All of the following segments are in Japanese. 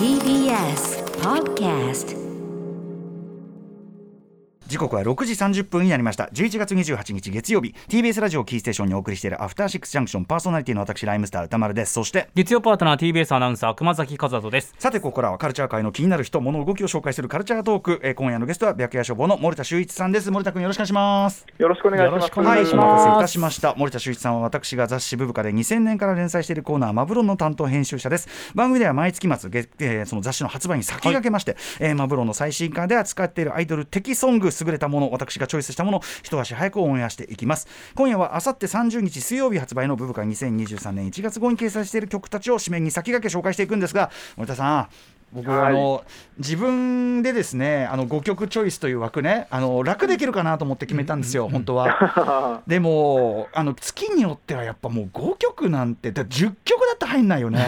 TBS Podcast 時刻は6時30分になりました。11月28日月曜日。TBS ラジオキーステーションにお送りしているアフターシックスジャンクション。パーソナリティの私ライムスター歌丸です。そして月曜パートナー TBS アナウンサー熊崎和人です。さてここからはカルチャー界の気になる人物動きを紹介するカルチャートーク、えー今夜のゲストは白夜消防の森田修一さんです。森田君よろしくお願いします。よろしくお願いします。よろしくおはい、願いします。お待たせいたしました。森田修一さんは私が雑誌ブブカで2000年から連載しているコーナーマブロンの担当編集者です。番組では毎月末、月えーその雑誌の発売に先駆けまして、えーマブロンの最新刊で扱っているアイドル的ソング優れたもの、私がチョイスしたものを一足早くオンエアしていきます。今夜はあさって30日水曜日発売のブブカ2023年1月号に掲載している曲たちを紙面に先駆け紹介していくんですが、森田さん。僕、はいあの自分でですねあの5曲チョイスという枠ねあの楽できるかなと思って決めたんですよ、本当は。でもあの月によってはやっぱもう5曲なんてだ10曲だって入んないよね。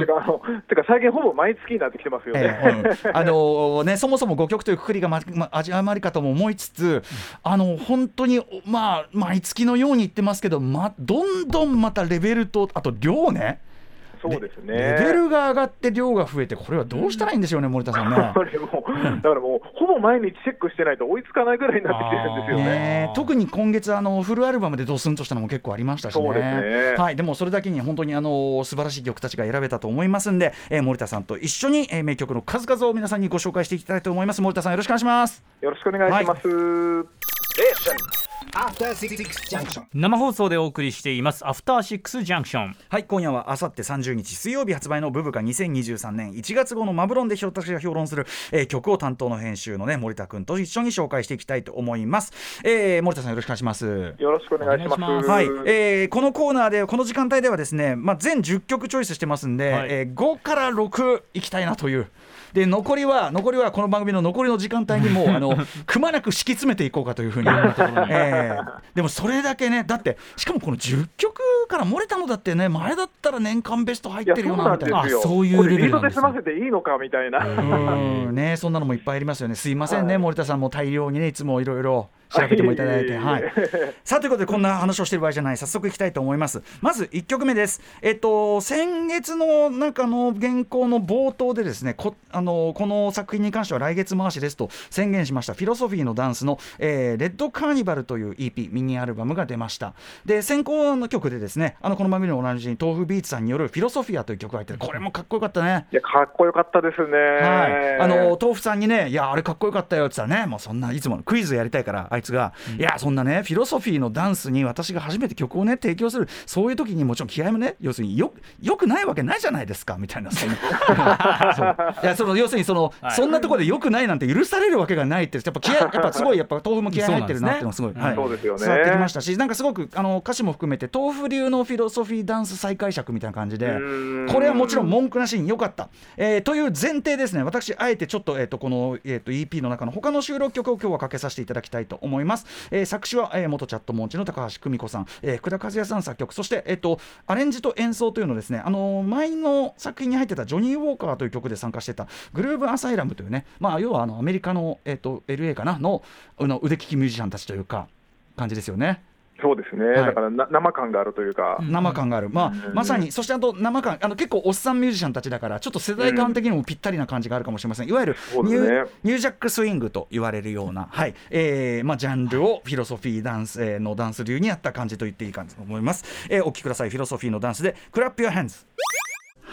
てか、あの、てか、最近ほぼ毎月になってきてますよね。ええうんあのね、そもそも5曲というくくりがま、ま、味余りかとも思いつつ、あの本当に、まあ、毎月のように言ってますけど、ま、どんどんまたレベルと、あと量ね、そうですね。レベルが上がって量が増えて、これはどうしたらいいんでしょうね、森田さんね。これもう、だからもう、ほぼ毎日チェックしてないと追いつかないぐらいになってきてるんですよね。ねえ特に今月あのフルアルバムでドスンとしたのも結構ありましたしねそうですねはい、でもそれだけに本当にあの素晴らしい曲たちが選べたと思いますんで、えー森田さんと一緒に、えー名曲の数々を皆さんにご紹介していきたいと思います森田さんよろしくお願いしますよろしくお願いします。Six Junction. 生放送でお送りしています。アフターシックスジャンクションはい今夜はあさって30日水曜日発売のブブカ2023年1月号のマブロンで私が評論する、えー曲を担当の編集のね森田君と一緒に紹介していきたいと思います、えー森田さんよろしくお願いします。よろしくお願いします。お願いしますはい、えーこのコーナーでこの時間帯ではですね、まあ、全10曲チョイスしてますんで、はい。えー5から6いきたいなという。で残りは残りはこの番組の残りの時間帯にもうあの くまなく敷き詰めていこうかというふうに、えー でもそれだけねだってしかもこの10曲から漏れたのだってね前だったら年間ベスト入ってるよなみたいな。そういうこれレベルなんですねリードで済ませていいのかみたいな。うんね、そんなのもいっぱいありますよね。すいませんね、はい森田さんも大量にね、いつもいろいろ調べてもいただいて。ははいい。さあ、ということで、こんな話をしてる場合じゃない、早速いきたいと思います。まず1曲目です。えっと、先月の中の原稿の冒頭でですね、こあのこの作品に関しては来月回しですと宣言しました、フィロソフィーのダンスの、えーレッドカーニバルという EP、ミニアルバムが出ました。で、先行の曲でですね、あのこの番組のおなじみ、豆腐ビーツさんによるフィロソフィアという曲が入ってる、これもかっこよかったね。いや、かっこよかったですね。はい、あの豆腐さんにね、いや、あれかっこよかったよって言ったらね、もうそんないつものクイズやりたいから、あいつが、いや、そんなね、フィロソフィーのダンスに私が初めて曲をね、提供する、そういう時にもちろん気合もね、要するによよくないわけないじゃないですかみたいな、そんな そう。いやその要するにその、はい。そんなところでよくないなんて許されるわけがないって、やっぱ気合、やっぱすごい、やっぱ豆腐も気合入ってるなっていうのがすごい、はい、そうですよね。伝わってきましたし、なんかすごくあの歌詞も含めて、豆腐流のフィロソフィーダンス再解釈みたいな感じで、うん。これはもちろん文句なしに良かった、えーという前提ですね。私あえてちょっと,、えー、とこの、えー、と EP の中の他の収録曲を今日はかけさせていただきたいと思います、思います。えー作詞は、えー元チャットモンチの高橋久美子さん、えー福田和也さん作曲。そして、えー、とアレンジと演奏というのですねあのー前の作品に入ってたジョニー・ウォーカーという曲で参加してたグルーブ・アサイラムというね、まあ、要はあのアメリカの、えー、と LA かなのの腕利きミュージシャンたちというか感じですよね。そうですね。はい。だからな生感があるというか。生感がある、まあ、まさに、そしてあと生感、あの結構おっさんミュージシャンたちだから、ちょっと世代間的にもぴったりな感じがあるかもしれません、いわゆるニュ,、ねニュージャックスイングと言われるような、はい。えーまあ、ジャンルをフィロソフィーダンス、えーのダンス流にやった感じと言っていいかと思います。えーお聴きください、フィロソフィーのダンスで、 Clap Your Hands。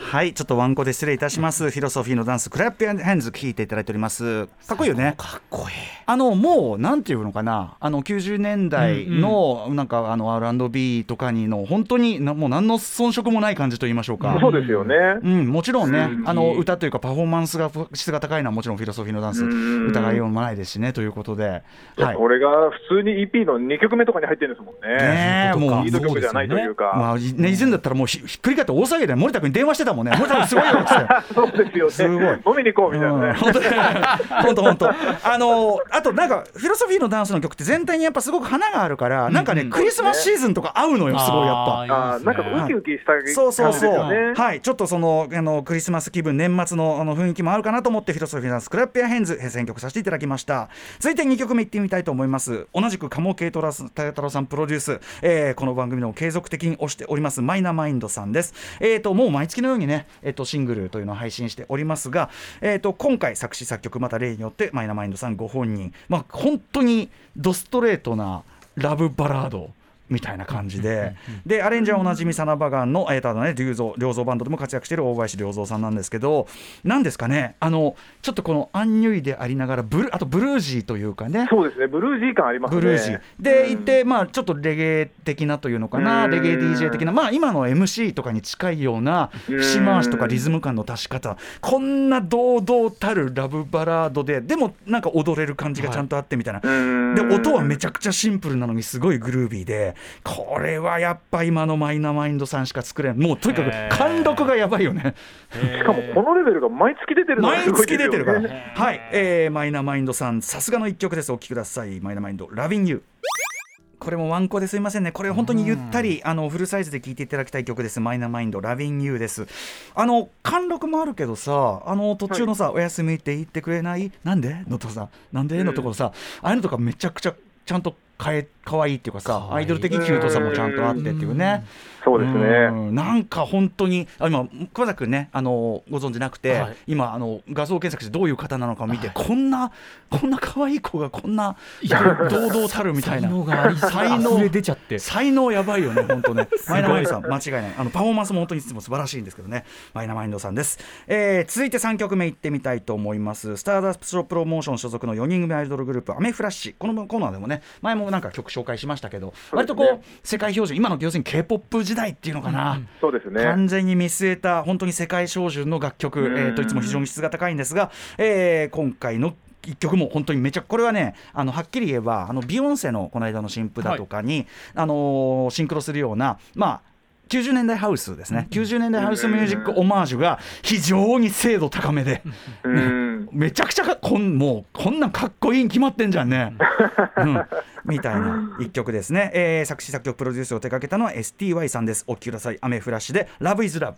はい、ちょっとワンコで失礼いたします。フィロソフィーのダンス、 Clap Your Hands、聴いていただいております。かっこいいよね。かっこいいあのもうなんていうのかなあの90年代のなんかあの R&B とかにの本当になもう何の遜色もない感じと言いましょうか。そうですよね。うん、もちろんね、うんあの歌というかパフォーマンスが質が高いのはもちろんフィロソフィーのダンスうん疑いようもないですしねということで、はい、これが普通に EP の2曲目とかに入ってるんですもんね。ねえもうリード曲じゃないというか。まあね、以前だったらもうひひっくり返って大騒ぎで森田君に電話してたもんね森田君すごいよっつって。そうですよね。すごい飲みに行こうみたいなね。本当本当本当あのあとなんかフィロソフィーのダンスの曲って全体にやっぱすごく花があるから、なんかねクリスマスシーズンとか合うのよすごいやっぱ。あーなんかウキウキした感じですそうそうそう、よね。はい、ちょっとそのあのクリスマス気分、年末のあの雰囲気もあるかなと思って、フィロソフィーダンス、クラッピアヘンズ、選曲させていただきました。続いて2曲目いってみたいと思います。同じく鴨慶太郎さん太郎さんプロデュース、えーこの番組の継続的に推しております、マイナマインドさんです。えーと、もう毎月のようにね、えっと、シングルというのを配信しておりますが、えっと、今回作詞作曲また例によってマイナマインドさんご本人、まあ、本当にドストレートなラブバラードみたいな感じで、でアレンジはおなじみサナバガンの、えー、ただね良造良造バンドでも活躍している大林良造さんなんですけどなんですかねあのちょっとこのアンニュイでありながらブルあとブルージーというかね。そうですね、ブルージー感ありますね。ブルージー。でうん。いて、まあちょっとレゲエ的なというのかなうん。レゲエ DJ 的なまあ今の MC とかに近いようなうん。節回しとかリズム感の出し方。こんな堂々たるラブバラードででもなんか踊れる感じがちゃんとあってみたいな、うん。で音はめちゃくちゃシンプルなのにすごいグルービーでこれはやっぱ今のマイナマインドさんしか作れん。もうとにかく貫禄がやばいよね。しかもこのレベルが毎月出てるのが毎月出てるから。ですよね。はい、えーマイナマインドさんさすがの一曲です。お聴きください。マイナマインド Lovin' You。これもワンコですいませんね。これ本当にゆったりあのフルサイズで聴いていただきたい曲です。マイナマインド Lovin' You です。あの貫禄もあるけどさあの途中のさ、おやすみって言ってくれない？なんで？のとこさなんで？のところさ、ああいうのとかめちゃくちゃちゃんとかえ可愛いっていうかさアイドル的キュートさもちゃんとあってっていうね、そうですね。うん。なんか本当にあ今熊崎君ねあのご存知なくて、はい。今あの画像検索してどういう方なのかを見て、こんなこんな可愛い子がこんな堂々たるみたいな。才能出ちゃって。才能やばいよね本当ね。マイナマインドさん間違いない。あのパフォーマンスも本当にいつも素晴らしいんですけどね。マイナマインドさんです、えー続いて3曲目いってみたいと思います。スターダストプロモーション所属の4人組アイドルグループアメフラッシュ。このコーナーでもね前もなんか曲紹介しましたけど、割とこう世界標準今の要するに k p o 時代っていうのかな、そうですね。完全に見据えた本当に世界標準の楽曲、うん。えー、といつも非常に質が高いんですが、えー今回の一曲も本当にめちゃこれはねあのはっきり言えばあのビヨンセのこの間の新譜だとかに、あのーシンクロするようなまあ90年代ハウスですね、90年代ハウスミュージックオマージュが非常に精度高めで、うん。めちゃくちゃかこんもうこんなんかっこいいに決まってんじゃんね。うん、みたいな一曲ですね、えー作詞作曲プロデュースを手掛けたのは STY さんです。お聴きください「アメフラッシュ」で「Love is Love」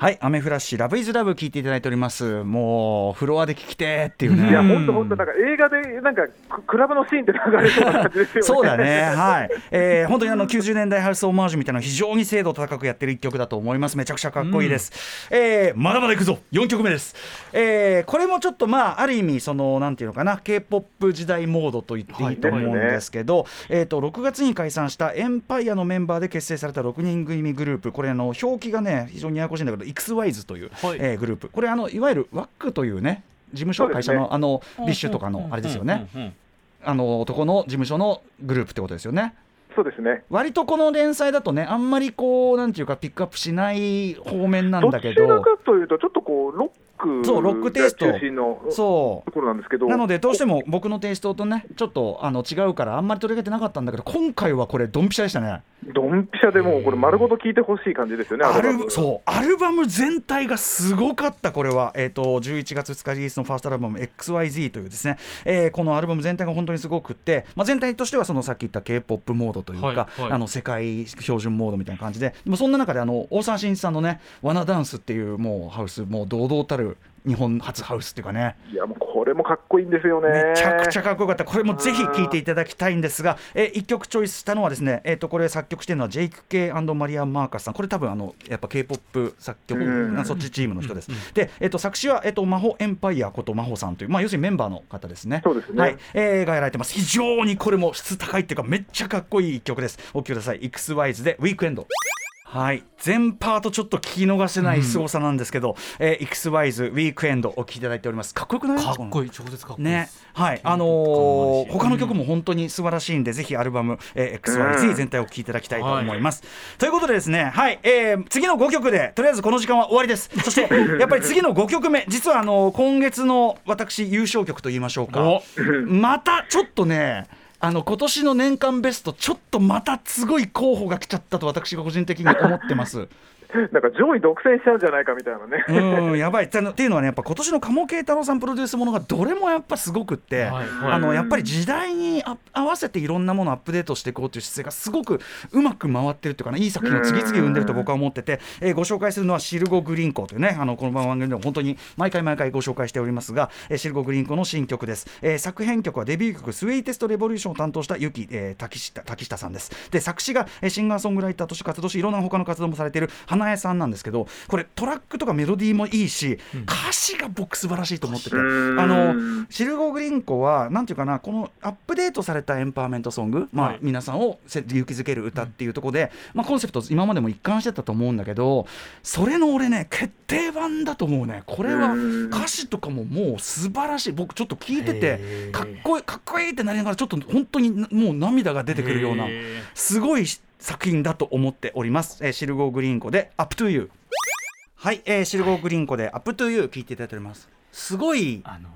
はい「アメフラッシュ Love is Love」聴いていただいておりますもうフロアで聴きてーっていうねいや、本当本当なんか映画で、なんか、ククラブのシーンって流れそうな感じですよね。そうだね、はい、えー本当にあの90年代ハウスオマージュみたいなの非常に精度高くやってる一曲だと思います。めちゃくちゃかっこいいです。えーまだまだいくぞ、4曲目です。えーこれもちょっとまあある意味そのなんていうのかな、K-POP 時代モードと言っていいと思うんですけど、えっ、と6月に解散したエンパイアのメンバーで結成された6人組グループ、これあの表記がね非常にややこしいんだけど、XYZ という、はいえーグループ、これあのいわゆる WAC というね。事務所、ね会社のあの BiSH とかのあれですよね。うんうんうんあの男の事務所のグループってことですよね。そうですね。割とこの連載だとねあんまりこうなんていうかピックアップしない方面なんどだけどちらかというと、ちょっとこう、ロックそうロックテイスト。そところなんですけど、うなのでどうしても僕のテイストとねちょっとあの違うからあんまり取り上げてなかったんだけど今回はこれドンピシャでしたね。ドンピシャでもう、これ、丸ごと聞いてほしい感じですよね、アルルバム。そう。アルバム全体がすごかったこれは、えー、と11月2日リリースのファーストアルバム XYZ というですね、えーこのアルバム全体が本当にすごくって、まあ、全体としてはそのさっき言った k p o p モードというか、はいはい。あの世界標準モードみたいな感じで。でもそんな中であの大沢慎一さんのね「ワナダンス」っていうもうハウスもう堂々たる日本初ハウスっていうかねいや、もうこれもかっこいいんですよね。めちゃくちゃかっこよかった、これもぜひ聴いていただきたいんですが、え1曲チョイスしたのは、ですね、えー、とこれ、作曲してるのはジェイク・ケイマリア・マーカスさん、これ、多分あのやっぱ k p o p 作曲、そっちチームの人です。で、えー、と作詞は、えー、とマホエンパイアことマホさんという、まあ、要するにメンバーの方ですね。そうですねはいえーがやられてます、非常にこれも質高いっていうか、めっちゃかっこいい1曲です。お聴きください、XYZ でウィークエンド。はい、全パートちょっと聞き逃せない凄さなんですけど、えー、XYZ ウィークエンドお聴きいただいております。かっこよくない？かっこいい。超絶かっこいいね。はい、あのー他の曲も本当に素晴らしいんで、ぜひアルバム、えー、XYZ 全体を聴いていただきたいと思います。ということでですね、はい、えー次の5曲で、とりあえずこの時間は終わりです。そして、やっぱり次の5曲目、実はあのー今月の私、優勝曲と言いましょうか。お、またちょっとね、あの今年の年間ベスト、ちょっとまたすごい候補が来ちゃったと、私が個人的に思ってます。なんか上位独占しちゃうんじゃないかみたいなね。うん、やばいっていうのはね、やっぱ今年の鴨慶太郎さんプロデュースものがどれもやっぱすごくって、はいはいあのやっぱり時代にあ合わせていろんなものをアップデートしていこうという姿勢がすごくうまく回ってるっていうかね、いい作品を次々生んでると僕は思ってて、えーご紹介するのはシルゴ・グリーンコというね、あのこの番組でも本当に毎回毎回ご紹介しておりますが、えーシルゴ・グリーンコの新曲です。えー作編曲はデビュー曲、スウェイテスト・レボリューションを担当したユキ、えー、滝下滝下さんです。で、作詞が、えーシンガーソングライターとして活動し、いろんな他の活動もされている花なえさんなんですけどこれトラックとかメロディーもいいし、歌詞が僕素晴らしいと思っててあのシルゴ・グリンコはなんていうかなこのアップデートされたエンパワーメントソング、まあはい。皆さんをせ勇気づける歌っていうところで、まあ、コンセプト今までも一貫してたと思うんだけどそれの俺ね決定版だと思うね。これは歌詞とかももう素晴らしい。僕ちょっと聞いててかっこいいかっこいいってなりながらちょっと本当になもう涙が出てくるようなすごい作品だと思っております、えーシルゴーグリーンコで「Up to You」はい、えーシルゴーグリーンコで「Up to You」聞いていただいております。すごいあの？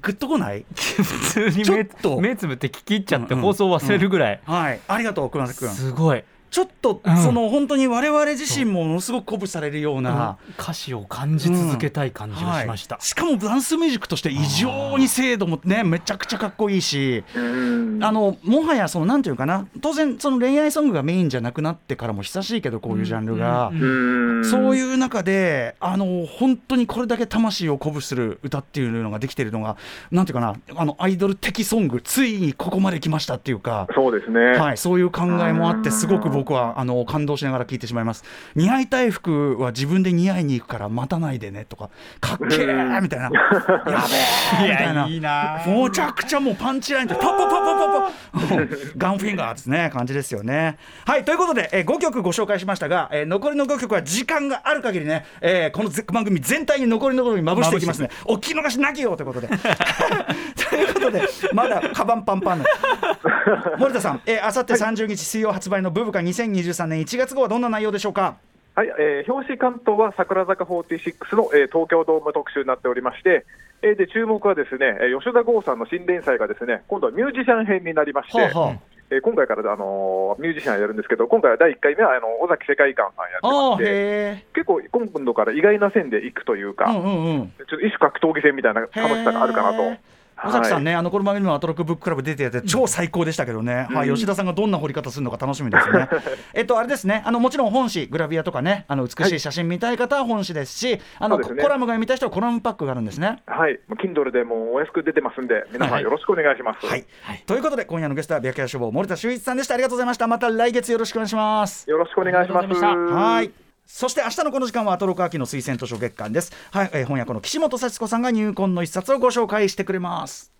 グッとこない？普通に目ちょっと。目つぶって聞き入っちゃってうんうん放送忘れるぐらい、はい。ありがとう熊崎君。すごい、ちょっと、うんその本当に我々自身もものすごく鼓舞されるような、歌詞を感じ続けたい感じがしました、はい。しかもダンスミュージックとして異常に精度もねめちゃくちゃかっこいいしうん。あのもはやそのなんていうかな。当然その恋愛ソングがメインじゃなくなってからも久しいけどこういうジャンルが。うんうんうん。そういう中であの本当にこれだけ魂を鼓舞する歌っていうのができてるのがなんていうかな。あのアイドル的ソングついにここまで来ましたっていうか。そうですね。はい、そういう考えもあってすごく僕はあの感動しながら聞いてしまいます。似合いたい服は自分で似合いに行くから待たないでねとかかっけーみたいな。やべーみたいな。いいなむちゃくちゃもうパンチラインでパッパッパッパッパッパッ。ガンフィンガーですね感じですよね。はいということで、えー、5曲ご紹介しましたが、えー残りの5曲は時間がある限りね、えーこのぜ番組全体に残りのところにまぶしていきます。ねお聞き逃しなきよということで。ということでまだカバンパンパンの 森田さん、えー、あさって30日水曜発売の「ブブカ2023年1月号」はどんな内容でしょうか？はい、えー表紙関東は桜坂46の、えー東京ドーム特集になっておりまして、えーで注目はですね、えー吉田剛さんの新連載がですね今度はミュージシャン編になりまして、はあはえー今回から、あのーミュージシャンやるんですけど、今回は第1回目はあの尾崎世界観さんやってああまして、へ結構今度から意外な線でいくというか、えうんうんうん。ちょっと一種格闘技戦みたいな楽しさがあるかなと。尾崎さんね、あのこの番組もアトロックブッククラブ出てやって超最高でしたけどね、はい、うん吉田さんがどんな掘り方するのか楽しみですね。えっとあれですね、あのもちろん本誌グラビアとかね、あの美しい写真見たい方は本誌ですし、あのコラムが見たい人はコラムパックがあるんですね。はい、もう Kindle でもうお安く出てますんで、皆さはいんよろしくお願いします。はい、ということで今夜のゲストは白夜書房森田修一さんでした。ありがとうございました。また来月よろしくお願いします。よろしくお願いします。はい。そして明日のこの時間はアトロク秋の推薦図書月間です。はい、えー翻訳の岸本幸子さんが入魂の一冊をご紹介してくれます。